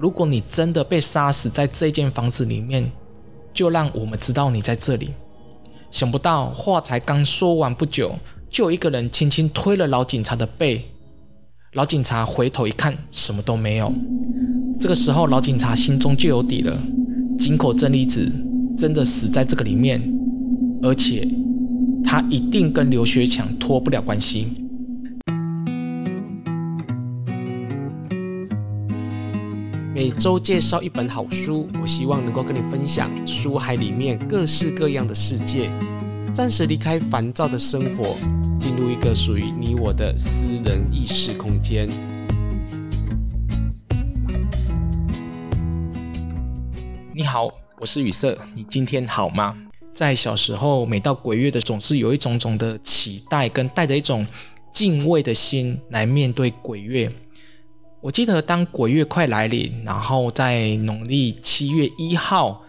如果你真的被杀死在这间房子里面，就让我们知道你在这里。”想不到话才刚说完不久，就有一个人轻轻推了老警察的背。老警察回头一看，什么都没有。这个时候，老警察心中就有底了：井口真理子真的死在这个里面，而且他一定跟刘学强脱不了关系。每周介绍一本好书，我希望能够跟你分享书海里面各式各样的世界，暂时离开烦躁的生活。进入一个属于你我的私人意识空间。你好，我是雨色，你今天好吗？在小时候，每到鬼月的，总是有一种种的期待，跟带着一种敬畏的心来面对鬼月。我记得，当鬼月快来临，然后在农历七月一号。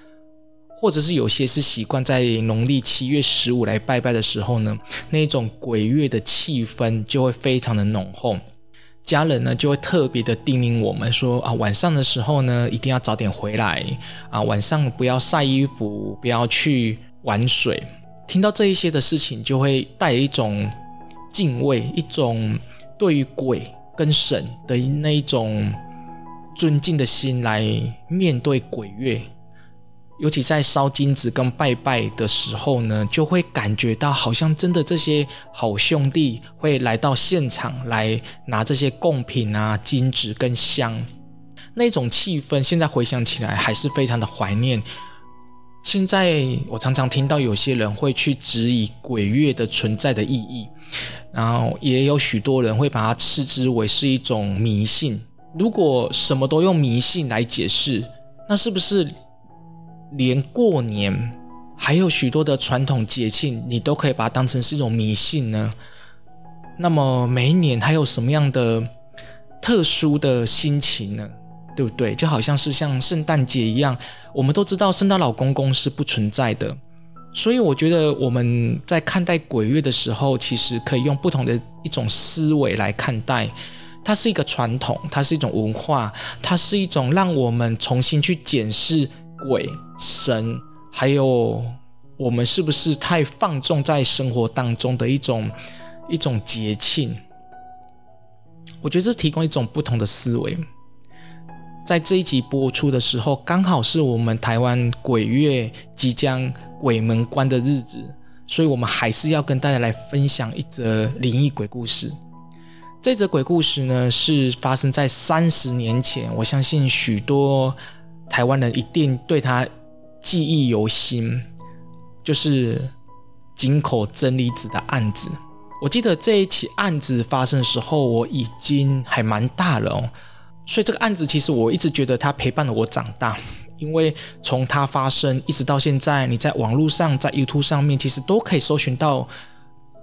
或者是有些是习惯在农历七月十五来拜拜的时候呢，那种鬼月的气氛就会非常的浓厚，家人呢就会特别的叮咛我们说啊，晚上的时候呢一定要早点回来啊，晚上不要晒衣服，不要去玩水。听到这一些的事情，就会带一种敬畏，一种对于鬼跟神的那一种尊敬的心来面对鬼月。尤其在烧金纸跟拜拜的时候呢，就会感觉到好像真的这些好兄弟会来到现场来拿这些贡品啊、金纸跟香，那种气氛，现在回想起来还是非常的怀念。现在我常常听到有些人会去质疑鬼月的存在的意义，然后也有许多人会把它斥之为是一种迷信。如果什么都用迷信来解释，那是不是？连过年还有许多的传统节庆，你都可以把它当成是一种迷信呢？那么每一年还有什么样的特殊的心情呢？对不对？就好像是像圣诞节一样，我们都知道圣诞老公公是不存在的，所以我觉得我们在看待鬼月的时候，其实可以用不同的一种思维来看待。它是一个传统，它是一种文化，它是一种让我们重新去检视。鬼神，还有我们是不是太放纵在生活当中的一种一种节庆？我觉得这提供一种不同的思维。在这一集播出的时候，刚好是我们台湾鬼月即将鬼门关的日子，所以我们还是要跟大家来分享一则灵异鬼故事。这则鬼故事呢，是发生在三十年前，我相信许多。台湾人一定对他记忆犹新，就是井口真理子的案子。我记得这一起案子发生的时候，我已经还蛮大了哦，所以这个案子其实我一直觉得它陪伴了我长大，因为从它发生一直到现在，你在网络上、在 YouTube 上面，其实都可以搜寻到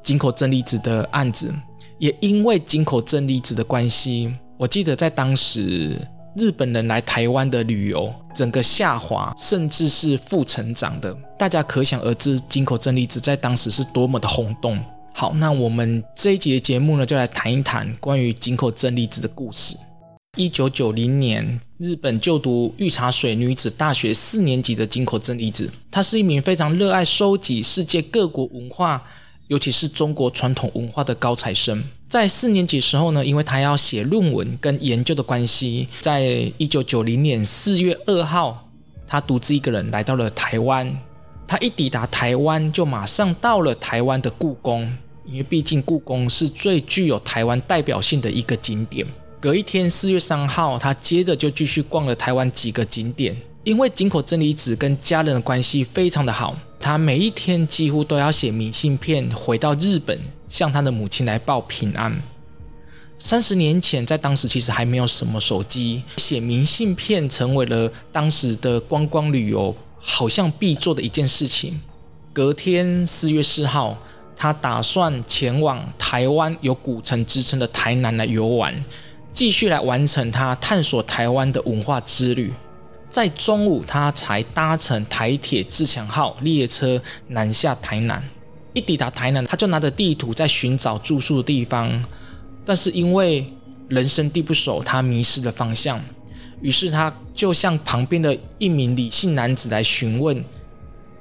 井口真理子的案子。也因为井口真理子的关系，我记得在当时。日本人来台湾的旅游，整个下滑，甚至是负成长的，大家可想而知，井口真理子在当时是多么的轰动。好，那我们这一集的节目呢，就来谈一谈关于井口真理子的故事。一九九零年，日本就读御茶水女子大学四年级的井口真理子，她是一名非常热爱收集世界各国文化，尤其是中国传统文化的高材生。在四年级时候呢，因为她要写论文跟研究的关系，在一九九零年四月二号，她独自一个人来到了台湾。她一抵达台湾，就马上到了台湾的故宫，因为毕竟故宫是最具有台湾代表性的一个景点。隔一天四月三号，他接着就继续逛了台湾几个景点。因为井口真理子跟家人的关系非常的好，他每一天几乎都要写明信片回到日本。向他的母亲来报平安。三十年前，在当时其实还没有什么手机，写明信片成为了当时的观光旅游好像必做的一件事情。隔天四月四号，他打算前往台湾有古城之称的台南来游玩，继续来完成他探索台湾的文化之旅。在中午，他才搭乘台铁自强号列车南下台南。一抵达台南，他就拿着地图在寻找住宿的地方，但是因为人生地不熟，他迷失了方向。于是他就向旁边的一名李姓男子来询问。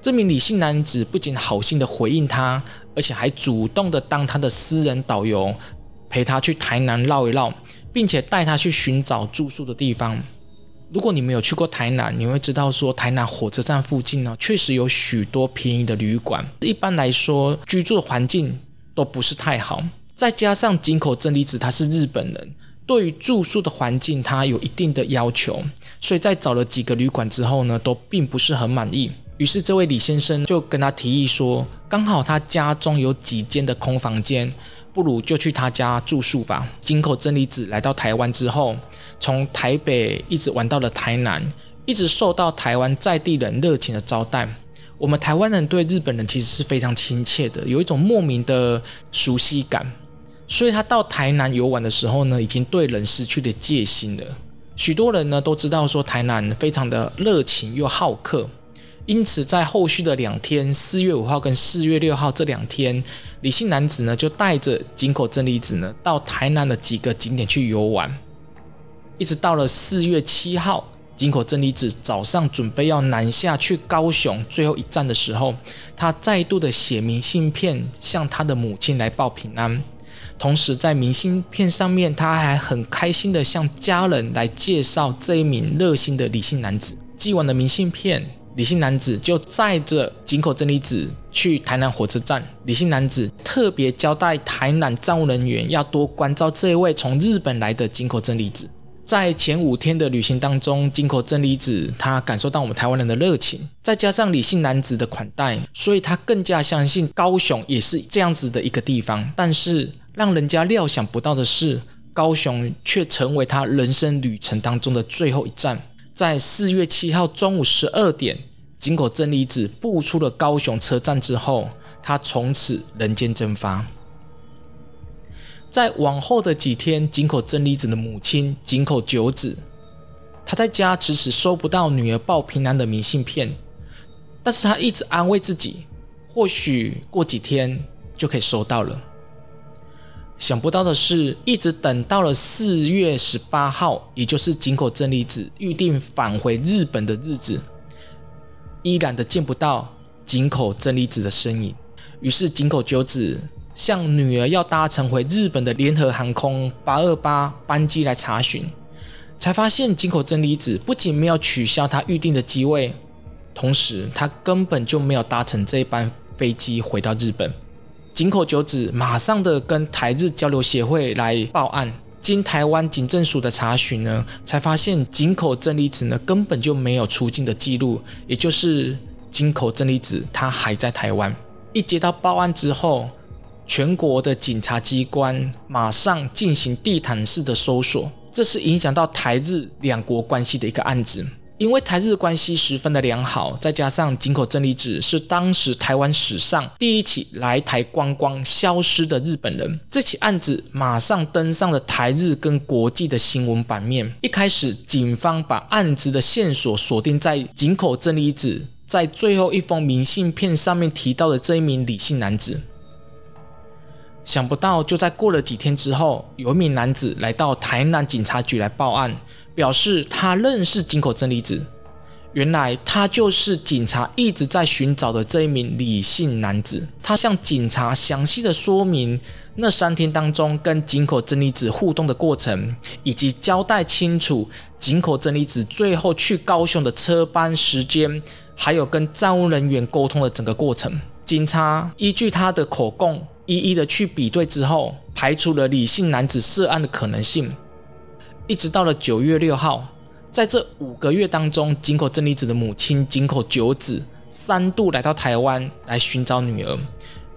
这名李姓男子不仅好心的回应他，而且还主动的当他的私人导游，陪他去台南绕一绕，并且带他去寻找住宿的地方。如果你没有去过台南，你会知道说台南火车站附近呢，确实有许多便宜的旅馆。一般来说，居住的环境都不是太好。再加上井口真理子他是日本人，对于住宿的环境他有一定的要求，所以在找了几个旅馆之后呢，都并不是很满意。于是这位李先生就跟他提议说，刚好他家中有几间的空房间。不如就去他家住宿吧。井口真理子来到台湾之后，从台北一直玩到了台南，一直受到台湾在地人热情的招待。我们台湾人对日本人其实是非常亲切的，有一种莫名的熟悉感。所以他到台南游玩的时候呢，已经对人失去了戒心了。许多人呢都知道说台南非常的热情又好客，因此在后续的两天，四月五号跟四月六号这两天。李姓男子呢，就带着井口真理子呢，到台南的几个景点去游玩，一直到了四月七号，井口真理子早上准备要南下去高雄最后一站的时候，他再度的写明信片向他的母亲来报平安，同时在明信片上面，他还很开心的向家人来介绍这一名热心的李姓男子。寄完了明信片。李姓男子就载着井口真理子去台南火车站。李姓男子特别交代台南站务人员要多关照这位从日本来的井口真理子。在前五天的旅行当中，井口真理子他感受到我们台湾人的热情，再加上李姓男子的款待，所以他更加相信高雄也是这样子的一个地方。但是让人家料想不到的是，高雄却成为他人生旅程当中的最后一站。在四月七号中午十二点，井口真理子步出了高雄车站之后，他从此人间蒸发。在往后的几天，井口真理子的母亲井口久子，她在家迟迟收不到女儿报平安的明信片，但是她一直安慰自己，或许过几天就可以收到了。想不到的是，一直等到了四月十八号，也就是井口真理子预定返回日本的日子，依然的见不到井口真理子的身影。于是井口久子向女儿要搭乘回日本的联合航空八二八班机来查询，才发现井口真理子不仅没有取消她预定的机位，同时她根本就没有搭乘这一班飞机回到日本。井口久子马上的跟台日交流协会来报案，经台湾警政署的查询呢，才发现井口真理子呢根本就没有出境的记录，也就是井口真理子他还在台湾。一接到报案之后，全国的警察机关马上进行地毯式的搜索，这是影响到台日两国关系的一个案子。因为台日关系十分的良好，再加上井口真理子是当时台湾史上第一起来台观光消失的日本人，这起案子马上登上了台日跟国际的新闻版面。一开始，警方把案子的线索锁定在井口真理子在最后一封明信片上面提到的这一名李姓男子。想不到，就在过了几天之后，有一名男子来到台南警察局来报案。表示他认识井口真理子，原来他就是警察一直在寻找的这一名李姓男子。他向警察详细的说明那三天当中跟井口真理子互动的过程，以及交代清楚井口真理子最后去高雄的车班时间，还有跟站务人员沟通的整个过程。警察依据他的口供，一一的去比对之后，排除了李姓男子涉案的可能性。一直到了九月六号，在这五个月当中，井口真理子的母亲井口久子三度来到台湾来寻找女儿，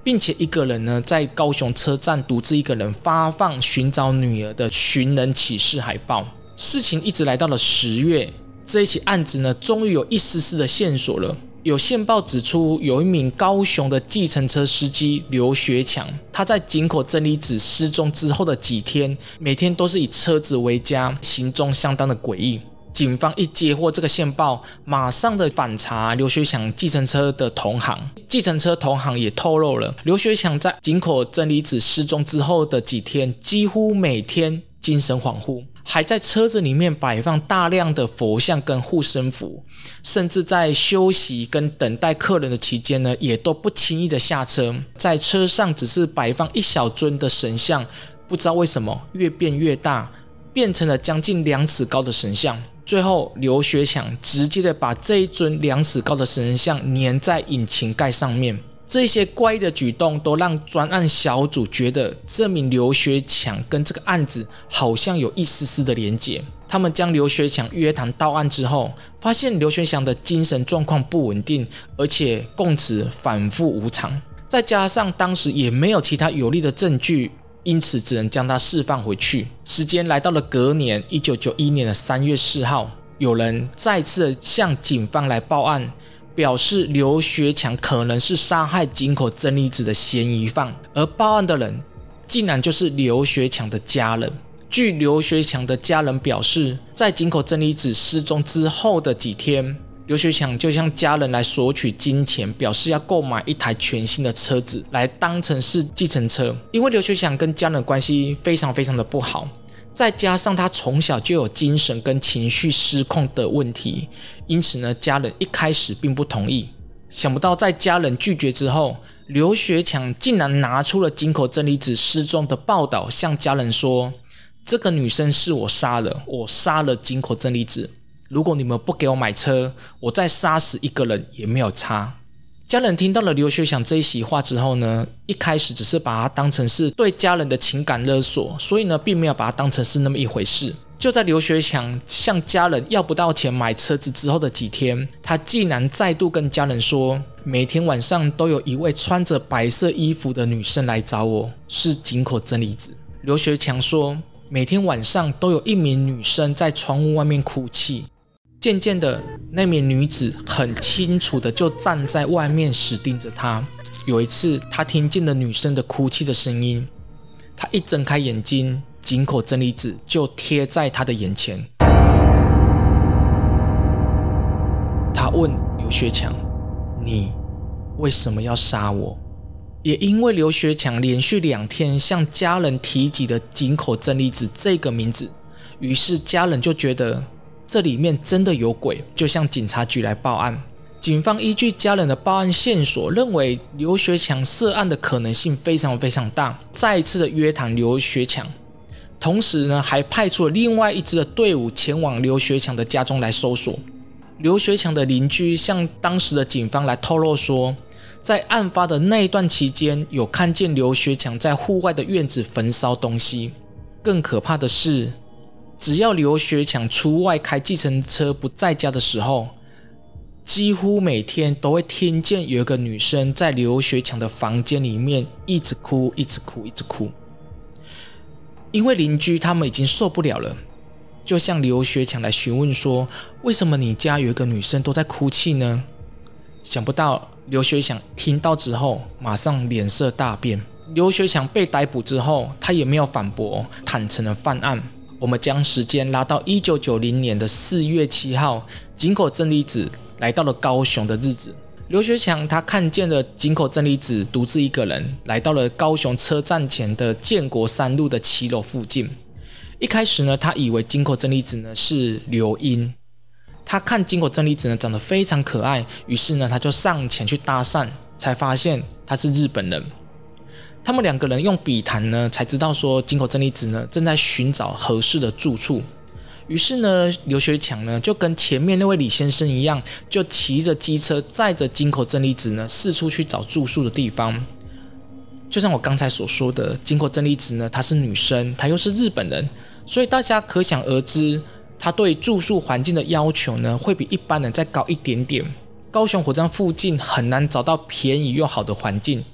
并且一个人呢在高雄车站独自一个人发放寻找女儿的寻人启事海报。事情一直来到了十月，这一起案子呢终于有一丝丝的线索了。有线报指出，有一名高雄的计程车司机刘学强，他在井口真理子失踪之后的几天，每天都是以车子为家，行踪相当的诡异。警方一接获这个线报，马上的反查刘学强计程车的同行，计程车同行也透露了，刘学强在井口真理子失踪之后的几天，几乎每天精神恍惚，还在车子里面摆放大量的佛像跟护身符，甚至在休息跟等待客人的期间呢，也都不轻易的下车。在车上只是摆放一小尊的神像，不知道为什么越变越大，变成了将近两尺高的神像。最后，刘学强直接的把这一尊两尺高的神像粘在引擎盖上面。这些怪异的举动都让专案小组觉得这名刘学强跟这个案子好像有一丝丝的连结。他们将刘学强约谈到案之后，发现刘学强的精神状况不稳定，而且供词反复无常。再加上当时也没有其他有力的证据，因此只能将他释放回去。时间来到了隔年一九九一年的三月四号，有人再次向警方来报案。表示刘学强可能是杀害井口真理子的嫌疑犯，而报案的人竟然就是刘学强的家人。据刘学强的家人表示，在井口真理子失踪之后的几天，刘学强就向家人来索取金钱，表示要购买一台全新的车子来当成是计程车。因为刘学强跟家人关系非常非常的不好。再加上他从小就有精神跟情绪失控的问题，因此呢，家人一开始并不同意。想不到在家人拒绝之后，刘学强竟然拿出了井口真理子失踪的报道，向家人说：“这个女生是我杀了，我杀了井口真理子。如果你们不给我买车，我再杀死一个人也没有差。”家人听到了刘学强这一席话之后呢，一开始只是把他当成是对家人的情感勒索，所以呢，并没有把他当成是那么一回事。就在刘学强向家人要不到钱买车子之后的几天，他竟然再度跟家人说，每天晚上都有一位穿着白色衣服的女生来找我，是井口真理子。刘学强说，每天晚上都有一名女生在窗户外面哭泣。渐渐的，那名女子很清楚的就站在外面，死盯着他。有一次，他听见了女生的哭泣的声音，他一睁开眼睛，井口真理子就贴在他的眼前。他问刘学强：“你为什么要杀我？”也因为刘学强连续两天向家人提及了井口真理子这个名字，于是家人就觉得。这里面真的有鬼，就向警察局来报案。警方依据家人的报案线索，认为刘学强涉案的可能性非常非常大，再一次的约谈刘学强，同时呢，还派出了另外一支的队伍前往刘学强的家中来搜索。刘学强的邻居向当时的警方来透露说，在案发的那一段期间，有看见刘学强在户外的院子焚烧东西。更可怕的是。只要刘学强出外开计程车不在家的时候，几乎每天都会听见有一个女生在刘学强的房间里面一直哭，一直哭，一直哭。因为邻居他们已经受不了了，就向刘学强来询问说：“为什么你家有一个女生都在哭泣呢？”想不到刘学强听到之后，马上脸色大变。刘学强被逮捕之后，他也没有反驳，坦诚的犯案。我们将时间拉到一九九零年的四月七号，井口真理子来到了高雄的日子。刘学强他看见了井口真理子独自一个人来到了高雄车站前的建国三路的骑楼附近。一开始呢，他以为井口真理子呢是刘英，他看井口真理子呢长得非常可爱，于是呢他就上前去搭讪，才发现他是日本人。他们两个人用笔谈呢，才知道说井口真理子呢正在寻找合适的住处。于是呢，刘学强呢就跟前面那位李先生一样，就骑着机车载着井口真理子呢四处去找住宿的地方。就像我刚才所说的，井口真理子呢她是女生，她又是日本人，所以大家可想而知，她对住宿环境的要求呢会比一般人再高一点点。高雄火车站附近很难找到便宜又好的环境。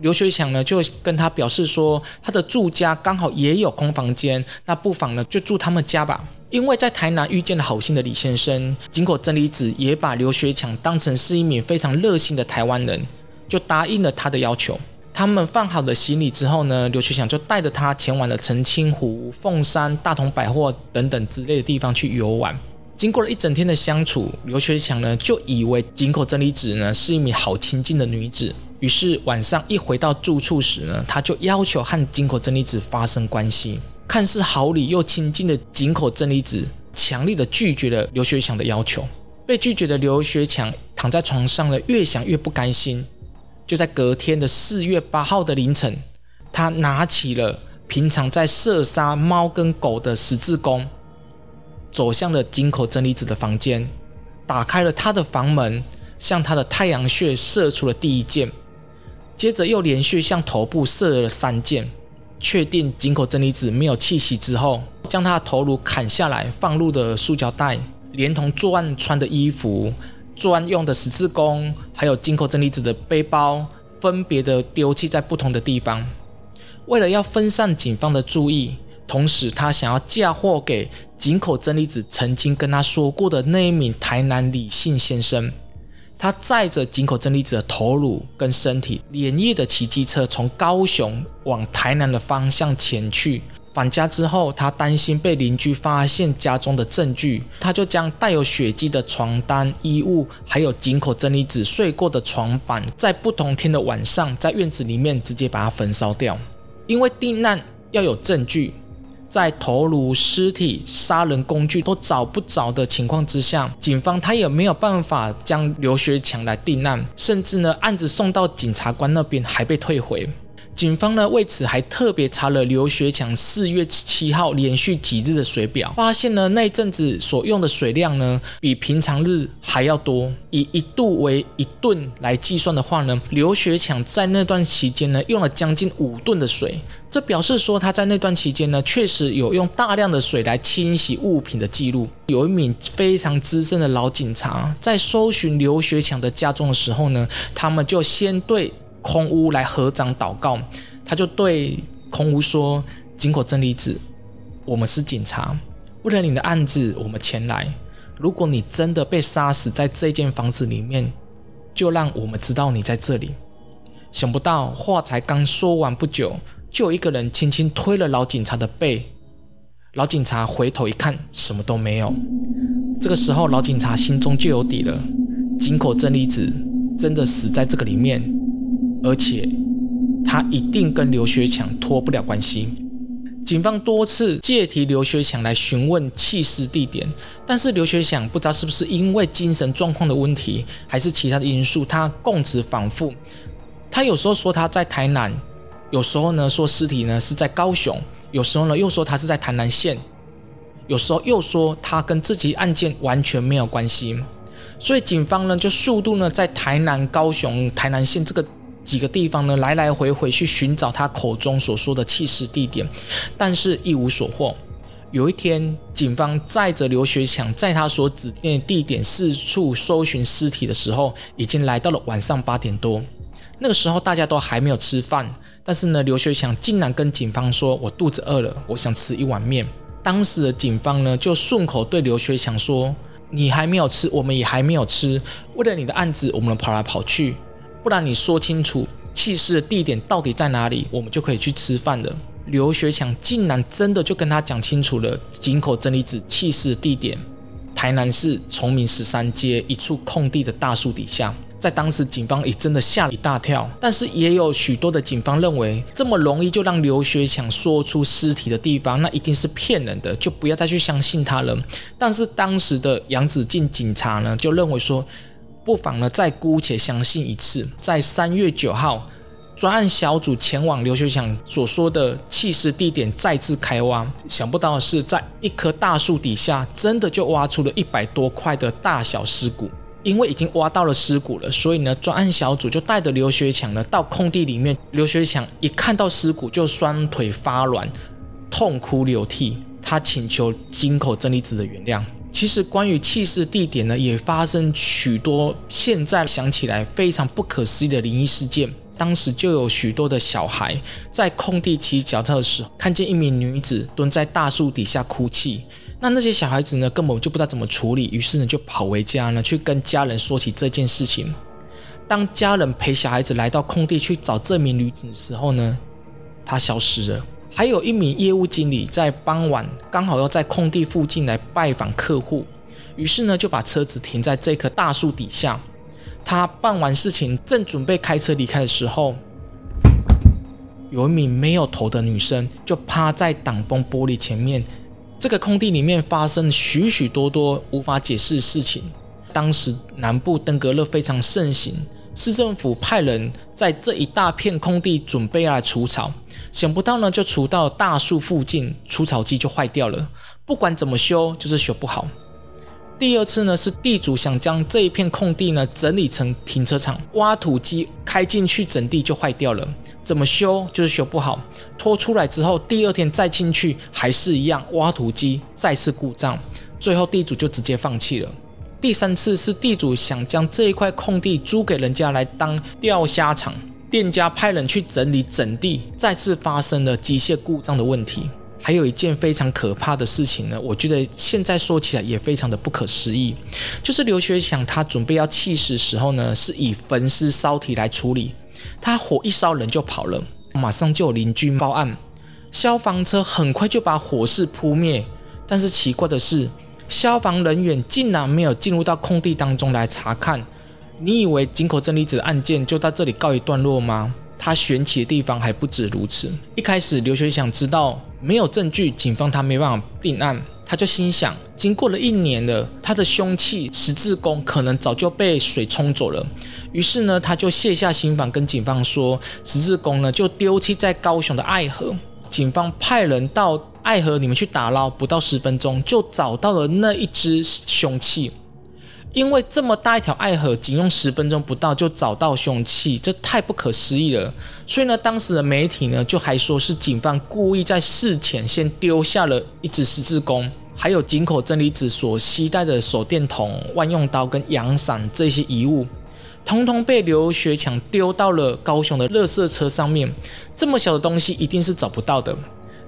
刘学强呢就跟他表示说，他的住家刚好也有空房间，那不妨呢就住他们家吧。因为在台南遇见了好心的李先生，井口真理子也把刘学强当成是一名非常热心的台湾人，就答应了他的要求。他们放好了行李之后呢，刘学强就带着他前往了澄清湖、凤山、大同百货等等之类的地方去游玩。经过了一整天的相处，刘学强呢就以为井口真理子呢是一名好亲近的女子。于是晚上一回到住处时呢，他就要求和井口真理子发生关系。看似好礼又亲近的井口真理子，强力的拒绝了刘学强的要求。被拒绝的刘学强躺在床上呢，越想越不甘心。就在隔天的四月八号的凌晨，他拿起了平常在射杀猫跟狗的十字弓，走向了井口真理子的房间，打开了他的房门，向他的太阳穴射出了第一箭，接着又连续向头部射了三箭。确定井口真理子没有气息之后，将他的头颅砍下来，放入的塑胶袋，连同作案穿的衣服、作案用的十字弓，还有井口真理子的背包，分别的丢弃在不同的地方。为了要分散警方的注意，同时他想要嫁祸给井口真理子曾经跟他说过的那一名台南李姓先生。他载着井口真理子的头颅跟身体，连夜的骑机车从高雄往台南的方向前去。返家之后，他担心被邻居发现家中的证据，他就将带有血迹的床单、衣物，还有井口真理子睡过的床板，在不同天的晚上，在院子里面直接把它焚烧掉。因为定案要有证据。在头颅、尸体、杀人工具都找不着的情况之下，警方他也没有办法将刘学强来定案，甚至呢，案子送到检察官那边还被退回。警方呢，为此还特别查了刘学强四月七号连续几日的水表，发现呢，那阵子所用的水量呢，比平常日还要多。以一度为一吨来计算的话呢，刘学强在那段期间呢，用了将近五吨的水。这表示说他在那段期间呢，确实有用大量的水来清洗物品的记录。有一名非常资深的老警察在搜寻刘学强的家中的时候呢，他们就先对空屋来合掌祷告。他就对空屋说：“井口真理子，我们是警察，为了你的案子，我们前来。如果你真的被杀死在这间房子里面，就让我们知道你在这里。”想不到话才刚说完不久。就有一个人轻轻推了老警察的背，老警察回头一看，什么都没有。这个时候，老警察心中就有底了：井口真理子真的死在这个里面，而且他一定跟刘学强脱不了关系。警方多次借题刘学强来询问弃尸地点，但是刘学强不知道是不是因为精神状况的问题，还是其他的因素，他供词反复。他有时候说他在台南。有时候呢，说尸体呢是在高雄，有时候呢又说他是在台南县，有时候又说他跟这起案件完全没有关系，所以警方呢就速度呢在台南、高雄、台南县这个几个地方呢来来回回去寻找他口中所说的弃尸地点，但是一无所获。有一天，警方载着刘学强在他所指定的地点四处搜寻尸体的时候，已经来到了晚上八点多，那个时候大家都还没有吃饭。但是呢，刘学强竟然跟警方说：“我肚子饿了，我想吃一碗面。”当时的警方呢，就顺口对刘学强说：“你还没有吃，我们也还没有吃。为了你的案子，我们跑来跑去。不然你说清楚弃尸的地点到底在哪里，我们就可以去吃饭了。”刘学强竟然真的就跟他讲清楚了井口真理子弃尸的地点：台南市崇明十三街一处空地的大树底下。在当时，警方也真的吓了一大跳，但是也有许多的警方认为，这么容易就让刘学强说出尸体的地方，那一定是骗人的，就不要再去相信他了。但是当时的杨子敬警察呢，就认为说，不妨呢再姑且相信一次。在三月九号，专案小组前往刘学强所说的弃尸地点再次开挖，想不到的是，在一棵大树底下，真的就挖出了一百多块的大小尸骨。因为已经挖到了尸骨了，所以呢，专案小组就带着刘学强呢到空地里面。刘学强一看到尸骨就双腿发软，痛哭流涕。他请求井口真理子的原谅。其实关于弃尸地点呢，也发生许多现在想起来非常不可思议的灵异事件。当时就有许多的小孩在空地骑脚踏的时候，看见一名女子蹲在大树底下哭泣。那那些小孩子呢，根本就不知道怎么处理，于是呢就跑回家呢，去跟家人说起这件事情。当家人陪小孩子来到空地去找这名女子的时候呢，她消失了。还有一名业务经理在傍晚刚好要在空地附近来拜访客户，于是呢就把车子停在这棵大树底下。他办完事情，正准备开车离开的时候，有一名没有头的女生就趴在挡风玻璃前面。这个空地里面发生许许多多无法解释的事情。当时南部登革热非常盛行，市政府派人在这一大片空地准备来除草，想不到呢，就除到大树附近，除草机就坏掉了。不管怎么修，就是修不好。第二次呢，是地主想将这一片空地呢整理成停车场，挖土机开进去整地就坏掉了，怎么修就是修不好。拖出来之后，第二天再进去还是一样，挖土机再次故障，最后地主就直接放弃了。第三次是地主想将这一块空地租给人家来当钓虾场，店家派人去整理整地，再次发生了机械故障的问题。还有一件非常可怕的事情呢，我觉得现在说起来也非常的不可思议，就是刘学祥他准备要弃尸时候呢，是以焚尸烧体来处理，他火一烧人就跑了，马上就有邻居报案，消防车很快就把火势扑灭，但是奇怪的是。消防人员竟然没有进入到空地当中来查看，你以为井口真理子的案件就到这里告一段落吗？他悬起的地方还不止如此。一开始刘学祥知道没有证据，警方他没办法定案，他就心想，经过了一年了，他的凶器十字弓可能早就被水冲走了。于是呢，他就卸下心防，跟警方说，十字弓呢就丢弃在高雄的爱河。警方派人到。爱河，你们去打捞，不到十分钟就找到了那一只凶器。因为这么大一条爱河，仅用十分钟不到就找到凶器，这太不可思议了。所以呢，当时的媒体呢就还说是警方故意在事前先丢下了一支十字弓，还有井口真理子所携带的手电筒、万用刀跟阳伞这些遗物，通通被刘学强丢到了高雄的垃圾车上面。这么小的东西，一定是找不到的。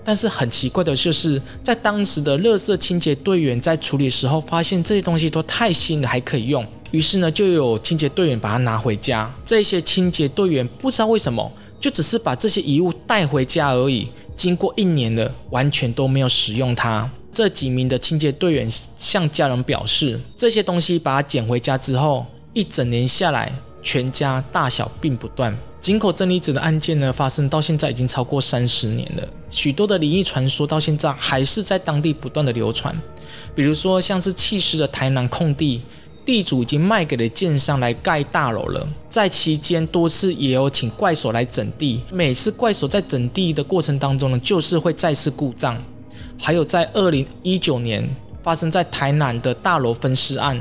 但是很奇怪的就是，在当时的垃圾清洁队员在处理的时候，发现这些东西都太新了，还可以用。于是呢，就有清洁队员把它拿回家。这些清洁队员不知道为什么，就只是把这些遗物带回家而已。经过一年了，完全都没有使用它。这几名的清洁队员向家人表示，这些东西把它捡回家之后，一整年下来，全家大小病不断。井口真理子的案件呢，发生到现在已经超过三十年了，许多的灵异传说到现在还是在当地不断的流传。比如说，像是弃尸的台南空地，地主已经卖给了建商来盖大楼了，在期间多次也有请怪手来整地，每次怪手在整地的过程当中呢，就是会再次故障。还有在二零一九年发生在台南的大楼分尸案，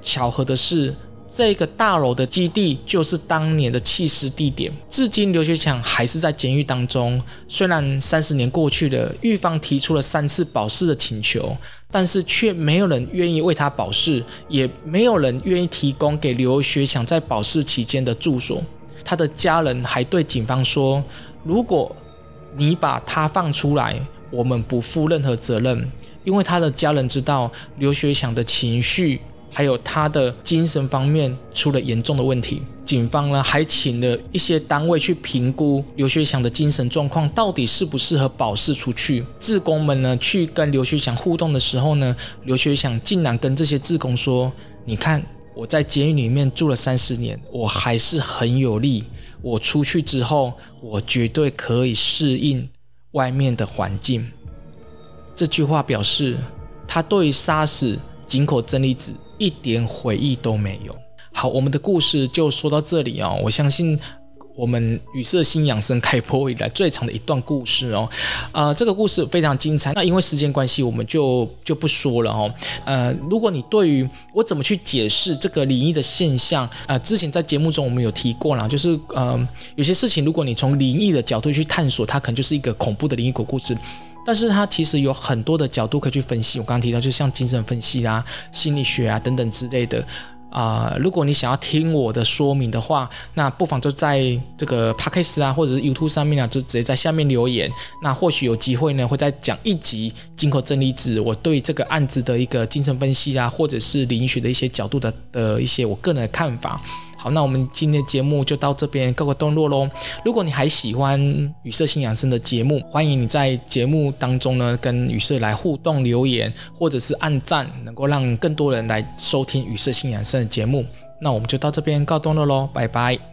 巧合的是。这个大楼的基地就是当年的弃尸地点，至今刘学强还是在监狱当中。虽然三十年过去了，狱方提出了三次保释的请求，但是却没有人愿意为他保释，也没有人愿意提供给刘学强在保释期间的住所。他的家人还对警方说：“如果你把他放出来，我们不负任何责任，因为他的家人知道刘学强的情绪。”还有他的精神方面出了严重的问题，警方呢还请了一些单位去评估刘学强的精神状况到底适不适合保释出去。志工们呢去跟刘学强互动的时候呢，刘学强竟然跟这些志工说：“你看我在监狱里面住了三十年，我还是很有力。我出去之后，我绝对可以适应外面的环境。”这句话表示他对杀死井口真理子。一点悔意都没有。好，我们的故事就说到这里哦。我相信我们语色心养生开播以来最长的一段故事哦，啊、呃，这个故事非常精彩。那因为时间关系，我们就就不说了哦。呃，如果你对于我怎么去解释这个灵异的现象，啊、呃，之前在节目中我们有提过了，就是呃，有些事情如果你从灵异的角度去探索，它可能就是一个恐怖的灵异鬼故事。但是它其实有很多的角度可以去分析。我刚刚提到，就像精神分析啊、心理学啊等等之类的啊、如果你想要听我的说明的话，那不妨就在这个 Podcast 啊，或者是 YouTube 上面啊，就直接在下面留言。那或许有机会呢，会再讲一集进口真理子我对这个案子的一个精神分析啊，或者是灵学的一些角度的的一些我个人的看法。好，那我们今天的节目就到这边告个段落喽。如果你还喜欢雨色性养生的节目，欢迎你在节目当中呢跟雨色来互动留言，或者是按赞，能够让更多人来收听雨色性养生的节目。那我们就到这边告段落喽，拜拜。